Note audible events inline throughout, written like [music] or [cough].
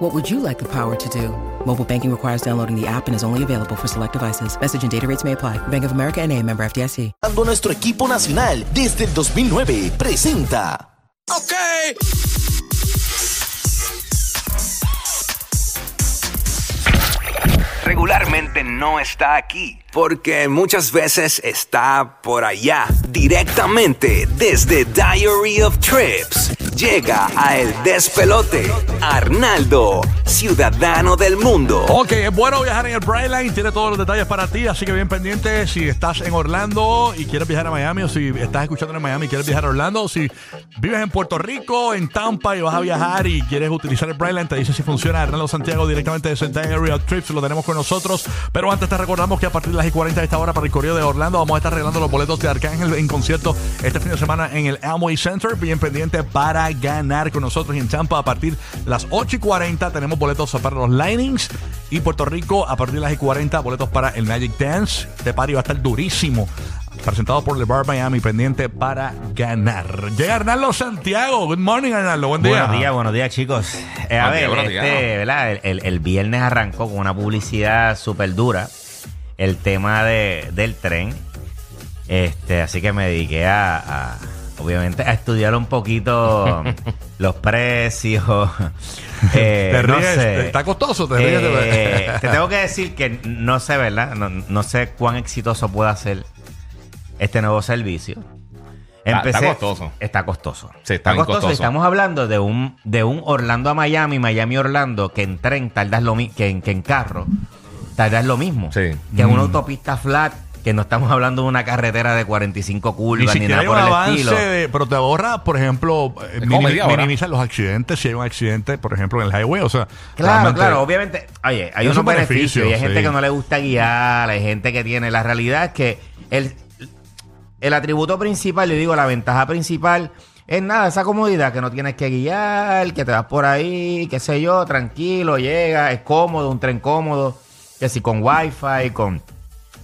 What would you like the power to do? Mobile banking requires downloading the app and is only available for select devices. Message and data rates may apply. Bank of America and a member FDIC. Nuestro equipo nacional desde el 2009 presenta Ok. regularmente no está aquí, porque muchas veces está por allá, directamente desde Diary of Trips. Llega a El Despelote, Arnaldo, ciudadano del mundo. Ok, es bueno viajar en el Brightline, tiene todos los detalles para ti, así que bien pendiente si estás en Orlando y quieres viajar a Miami, o si estás escuchando en Miami y quieres viajar a Orlando, o si vives en Puerto Rico, en Tampa y vas a viajar y quieres utilizar el Brightline, te dice si funciona Arnaldo Santiago directamente desde Diary of Trips, lo tenemos con nosotros. Pero antes te recordamos que a partir de las y 40 de esta hora para el Correo de Orlando vamos a estar arreglando los boletos de Arcángel en concierto este fin de semana en el Amway Center. Bien pendiente para ganar con nosotros en Champa a partir de las 8 y 40 tenemos boletos para los Linings y Puerto Rico a partir de las y 40 boletos para el Magic Dance. Este party va a estar durísimo. Presentado por The Bar Miami, pendiente para ganar. Llega Arnaldo Santiago. Good morning, Arnaldo. Buen día. Buenos días, buenos días, chicos. Eh, a ver, este. ¿verdad? El, el- el viernes arrancó con una publicidad súper dura. El tema de, del tren. Este, así que me dediqué a, a, obviamente, a estudiar un poquito [laughs] los precios. [laughs] Eh, Te no ríes, sé. está costoso, te ríes Eh, te tengo que decir que no sé, ¿verdad? No, no sé cuán exitoso pueda ser este nuevo servicio. Está- está costoso. Está costoso. Sí, está costoso. Estamos hablando de un, de un Orlando a Miami, Miami Orlando, que en tren tardas lo mismo, que en, que en carro tardas lo mismo. Sí. Que en una autopista flat, que no estamos hablando de una carretera de 45 Ni curvas ni, nada por el estilo. de- pero te ahorra, por ejemplo, eh, minimiza los accidentes si hay un accidente, por ejemplo, en el highway. O sea, Claro, claro, obviamente, oye, hay unos un beneficio, beneficios y hay gente sí. que no le gusta guiar, hay gente que tiene. La realidad es que el, el atributo principal, yo digo, la ventaja principal es nada, esa comodidad, que no tienes que guiar, que te vas por ahí, qué sé yo, tranquilo, llega, es cómodo, un tren cómodo, que si con wifi, con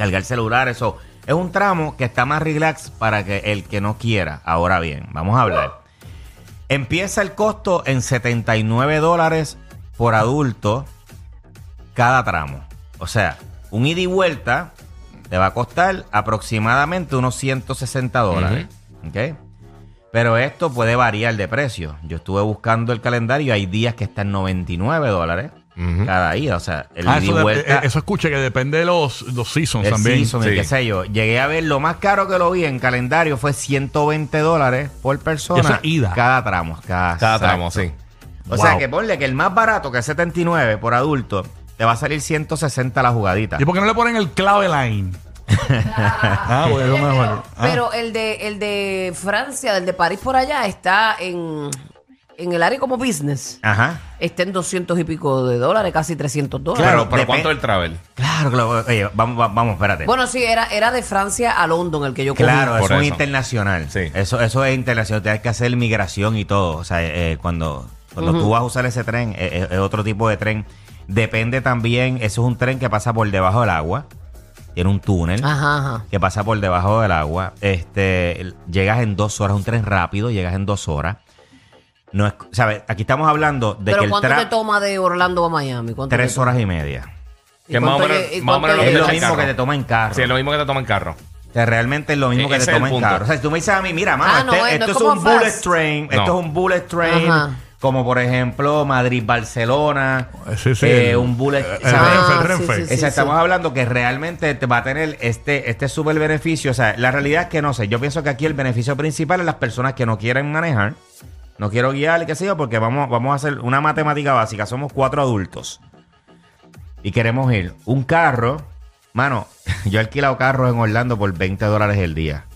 cargar celular, eso. Es un tramo que está más relax para que el que no quiera. Ahora bien, vamos a hablar. Empieza el costo en 79 dólares por adulto cada tramo. O sea, un ida y vuelta te va a costar aproximadamente unos 160 dólares. ¿ok? Pero esto puede variar de precio. Yo estuve buscando el calendario, hay días que están 99 dólares Ujú. cada ida. O sea, el Ah, ida y eso, de- vuelta. eh, eso escucha que depende de los, los seasons El también. season, el Sí. qué sé yo. Llegué a ver, lo más caro que lo vi en calendario fue 120 dólares por persona. Eso es ida. Cada tramo. Cada, Cada tramo, sí. O Wow. sea que ponle que el más barato, que es 79 por adulto, te va a salir 160 la jugadita. ¿Y por qué no le ponen el clave line? [laughs] ah, pues es lo mejor. Ah. Pero el de, el de Francia, el de París por allá, está en, en el área como business. Ajá. Está en 200 y pico de dólares, casi 300 dólares. Claro, pero, ¿cuánto es el travel? Claro, claro. Oye, vamos, vamos, vamos, espérate. Bueno, sí, era, era de Francia a London el que yo cogí. Claro, Por eso es eso. internacional. Sí. Eso, eso es internacional. Tienes que hacer migración y todo. O sea, eh, cuando, cuando tú vas a usar ese tren, eh, eh, es otro tipo de tren. Depende también, eso es un tren que pasa por debajo del agua. Tiene un túnel Ajá, ajá. que pasa por debajo del agua. Este, llegas en dos horas, un tren rápido, llegas en dos horas. No es, ¿sabes? Aquí estamos hablando de que Pero el ¿cuánto te toma de Orlando a Miami? ¿Cuánto tres toma? horas y media. ¿Y Que más o cuánto menos- lle- y más o cuánto menos lo Es que lo en mismo carro. que te toma en carro. Sí, es lo mismo que te toma en carro. O sea, realmente es lo mismo E- que te toma el en punto. carro. O sea, si tú me dices a mí, mira, mano, Ah, no, este- eh, no esto es es, como un bullet fast. train. No. Esto es un bullet train. Ajá. Como por ejemplo Madrid-Barcelona. Sí, sí, eh, el- un bullet. el ¿sabes? Renfe, el Ah, Renfe. sí, sí, O sea, estamos hablando que realmente te va a tener este, este super beneficio. O sea, la realidad es que no sé. Yo pienso que aquí el beneficio principal es las personas que no quieren manejar. No quiero guiar, qué sé yo, porque vamos, vamos a hacer una matemática básica. Somos cuatro adultos. Y queremos ir. Un carro. Mano, [laughs] yo he alquilado carros en Orlando por 20 dólares el día.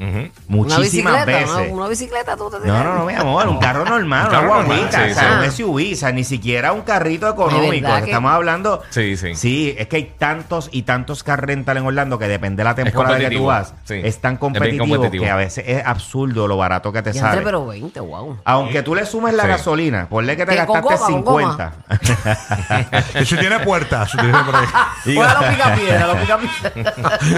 Ujú. Una Muchísimas bicicleta, veces. Una, una bicicleta tú te No, no, no, mi amor, un carro normal, Un una carro normal, guaguita, sí, o sea, sí. un SUV, o sea, ni siquiera un carrito ¿De económico. que- Estamos hablando. Sí, sí. Sí, es que hay tantos y tantos car rental en Orlando que depende de la temporada que tú competitivo, vas. sí. Es tan Es bien competitivo, competitivo. que a veces es absurdo lo barato que te sale. pero 20, wow. Aunque tú le sumes la Sí. gasolina, ponle que te ¿Qué, con gastaste goma, con 50. Y si tiene por ahí. [laughs] Los picapiedra.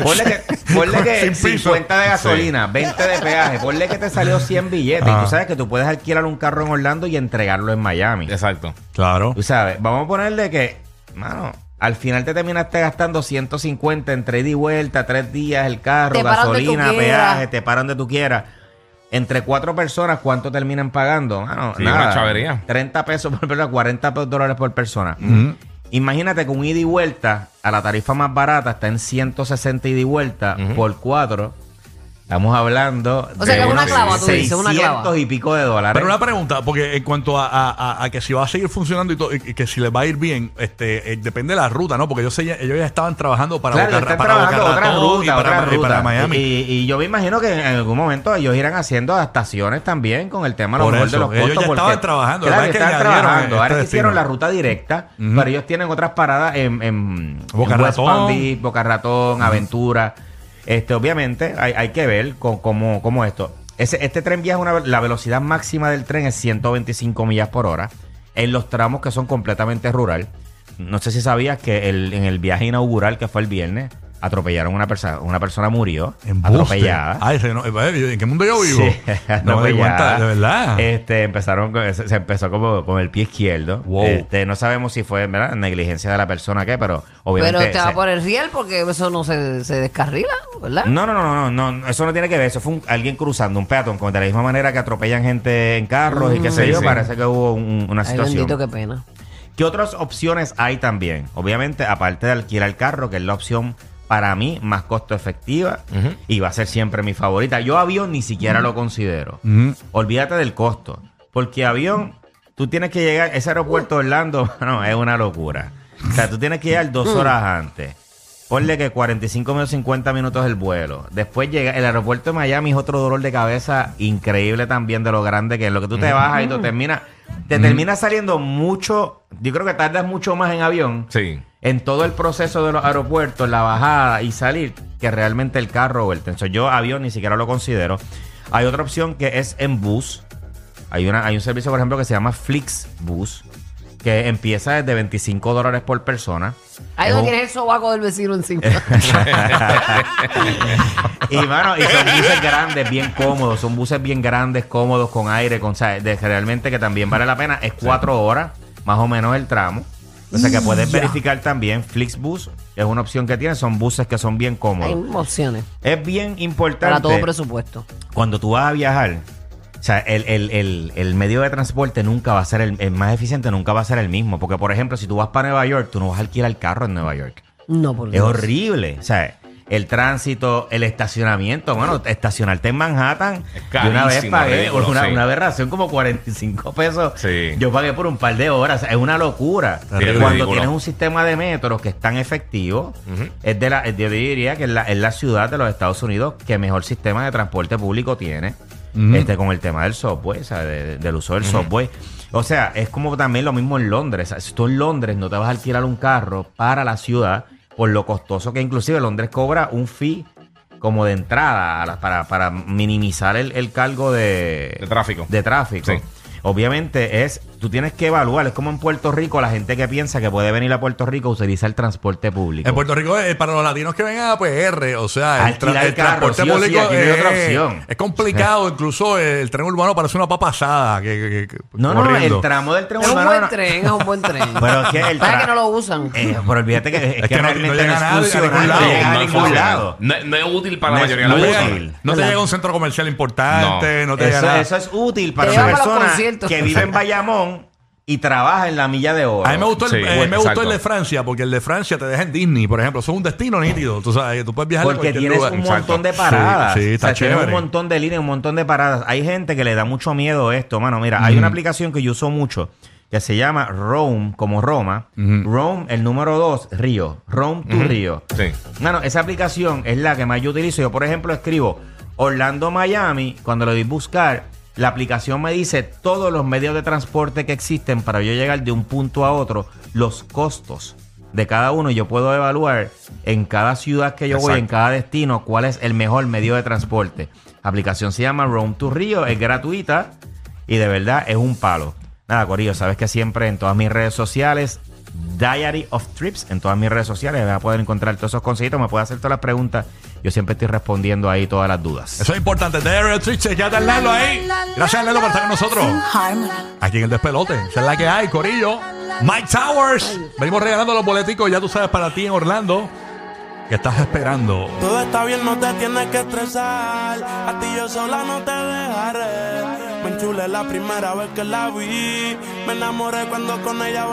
Ponle que, ponle que Sin piso. 50 de gasolina, 20 de peaje, ponle que te salió 100 billetes. Y Ah. tú sabes que tú puedes alquilar un carro en Orlando y entregarlo en Miami. Exacto. Claro. Tú sabes, vamos a ponerle que, mano, al final te terminaste gastando 150 entre ida y vuelta, tres días, el carro, Te gasolina, peaje, te paran donde tú quieras. Entre cuatro personas, ¿cuánto terminan pagando? Mano, Sí, nada. una chavería. 30 pesos por persona, 40 dólares por persona. Imagínate que un ida y vuelta a la tarifa más barata está en 160 ida y vuelta por cuatro. Estamos hablando O sea, que es una clava, tú dices, una 600 clava. y pico de dólares. Pero una pregunta, porque en cuanto a, a- a- a que si va a seguir funcionando y, todo, y que si les va a ir bien, este, eh, depende de la ruta, ¿no? Porque ellos, se- ellos ya estaban trabajando para Claro, Boca- para trabajando Boca otra Ratón ruta, y para, otra y ruta. para Miami. Y, y yo me imagino que en algún momento ellos irán haciendo adaptaciones también con el tema a lo mejor eso, de los ellos costos. ya porque- estaban trabajando, Claro. Que están trabajando. este Ahora hicieron la ruta directa, pero ellos tienen otras paradas en, en, Boca en West Ratón. Palm Beach, Boca Ratón, Aventura. Este, obviamente, hay, hay que ver cómo, cómo esto. Este tren viaja una, la velocidad máxima del tren es 125 millas por hora en los tramos que son completamente rural. No sé si sabías que en el viaje inaugural que fue el viernes atropellaron a una persona, una persona murió Embuste. atropellada. Ay, eh, ¿En qué mundo yo vivo? Sí, [laughs] no me di cuenta, de verdad. Este, empezaron, con- se se empezó como con el pie izquierdo. Wow. Este, no sabemos si fue ¿verdad? negligencia de la persona que, pero obviamente. Pero te va se- por el riel porque eso no se, se descarrila, ¿verdad? no, no, no, no, no, no, eso no tiene que ver. Eso fue un- alguien cruzando, un peatón, como de la misma manera que atropellan gente en carros y qué sé Sí, yo. sí. Parece que hubo un- una Ay, situación. bendito, qué pena. ¿Qué otras opciones hay también? Obviamente, aparte de alquilar el carro, que es la opción para mí más costo efectiva y va a ser siempre mi favorita. Yo avión ni siquiera lo considero. Olvídate del costo. Porque avión, tú tienes que llegar, ese aeropuerto de Orlando, [laughs] no, es una locura. O sea, tú tienes que llegar dos horas antes. Ponle que 45 minutos, 50 minutos el vuelo. Después llega el aeropuerto de Miami, es otro dolor de cabeza increíble también de lo grande que es. Lo que tú te bajas y tú terminas, te termina saliendo mucho, yo creo que tardas mucho más en avión Sí. En todo el proceso de los aeropuertos, la bajada y salir, que realmente el carro o el tren. So, yo avión ni siquiera lo considero. Hay otra opción que es en bus. Hay, una, hay un servicio, por ejemplo, que se llama Flixbus, que empieza desde 25 dólares por persona. Ahí Es no tienes el sobaco del vecino encima. [laughs] y mano, y son buses grandes, bien cómodos, son buses bien grandes, cómodos, con aire, con o sea, de, realmente que también vale la pena. Es cuatro horas, más o menos el tramo. O sea que puedes verificar también Flixbus, es una opción que tiene, son buses que son bien Hay cómodos. opciones Es bien importante para todo presupuesto. cuando tú vas a viajar. O sea, el, el- el- el medio de transporte nunca va a ser el, el más eficiente, nunca va a ser el mismo. Porque, por ejemplo, si tú vas para Nueva York, tú no vas a alquilar el carro en Nueva York. No, por Es Dios. horrible. O sea, el tránsito, el estacionamiento. Bueno, estacionarte en Manhattan. Es yo una vez pagué ridículo, una, sí. una aberración como 45 pesos. Sí. Yo pagué por un par de horas. Es una locura. Sí, Cuando ridículo. tienes un sistema de metros que es tan efectivo, es de la, yo diría que es la, es la ciudad de los Estados Unidos que mejor sistema de transporte público tiene. Este, con el tema del subway, o sea, de- del uso del subway. O sea, es como también lo mismo en Londres. O sea, si tú en Londres no te vas a alquilar un carro para la ciudad, por lo costoso que inclusive Londres cobra un fee como de entrada la- para, para minimizar el, el cargo de, De tráfico. de tráfico. Sí. Obviamente es, tú tienes que evaluar, es como en Puerto Rico, la gente que piensa que puede venir a Puerto Rico utiliza el transporte público. En Puerto Rico, eh, para los latinos que vengan a PR, o sea, el, tra- el carro, transporte sí o sí, público aquí no hay otra es- opción. es complicado. [laughs] Incluso el tren urbano parece una papasada. Que, que- que- no, no, no, el tramo del tren Es un urbano buen no- tren, es un buen [laughs] tren. Pero es que el ¿Sabes tra- que no lo usan? Eh, pero olvídate que [laughs] es, Es que, que no- no realmente llega no, es nadie a funcional, ningún no lado. llega a no ningún funciona. lado. No, no es útil para No la es mayoría de No, la personas. no te llega a un centro comercial importante, no, te llega Eso, nada. eso es útil para Te una lleva para los persona conciertos. que vive en Bayamón y trabaja en la milla de oro. A mí me gustó, el, Sí, eh, me exacto. gustó el de Francia, porque el de Francia te deja en Disney, por ejemplo. Eso es un destino nítido. Tú sabes, tú puedes viajar a Porque cualquier tienes lugar. un Exacto. montón de paradas. Sí, sí, está O sea, tienes chévere. un montón de líneas, un montón de paradas. Hay gente que le da mucho miedo esto, mano. Mira, hay una aplicación que yo uso mucho que se llama Rome, como Roma. Rome, el número 2, Río. Rome to Río. Sí. Mano, esa aplicación es la que más yo utilizo. Yo, por ejemplo, escribo Orlando, Miami, cuando le doy buscar, la aplicación me dice todos los medios de transporte que existen para yo llegar de un punto a otro, los costos de cada uno y yo puedo evaluar en cada ciudad que yo voy, en cada destino, cuál es el mejor medio de transporte. La aplicación se llama Roam to Rio, es gratuita y de verdad es un palo. Nada, Corillo, sabes que siempre en todas mis redes sociales, Diary of Trips, en todas mis redes sociales, van a poder encontrar todos esos consejitos, me pueden hacer todas las preguntas. Yo siempre estoy respondiendo ahí todas las dudas. Eso es importante. Daryl Trich, ya está Lalo ahí. Gracias, Lalo, por estar con nosotros. Aquí en el despelote. Esa es la que hay, Corillo. Mike Towers. Venimos regalando los boleticos, ya tú sabes, para ti en Orlando. ¿Qué estás esperando? Todo está bien, no te tienes que estresar. A ti yo sola no te dejaré. Me enchulé la primera vez que la vi. Me enamoré cuando con ella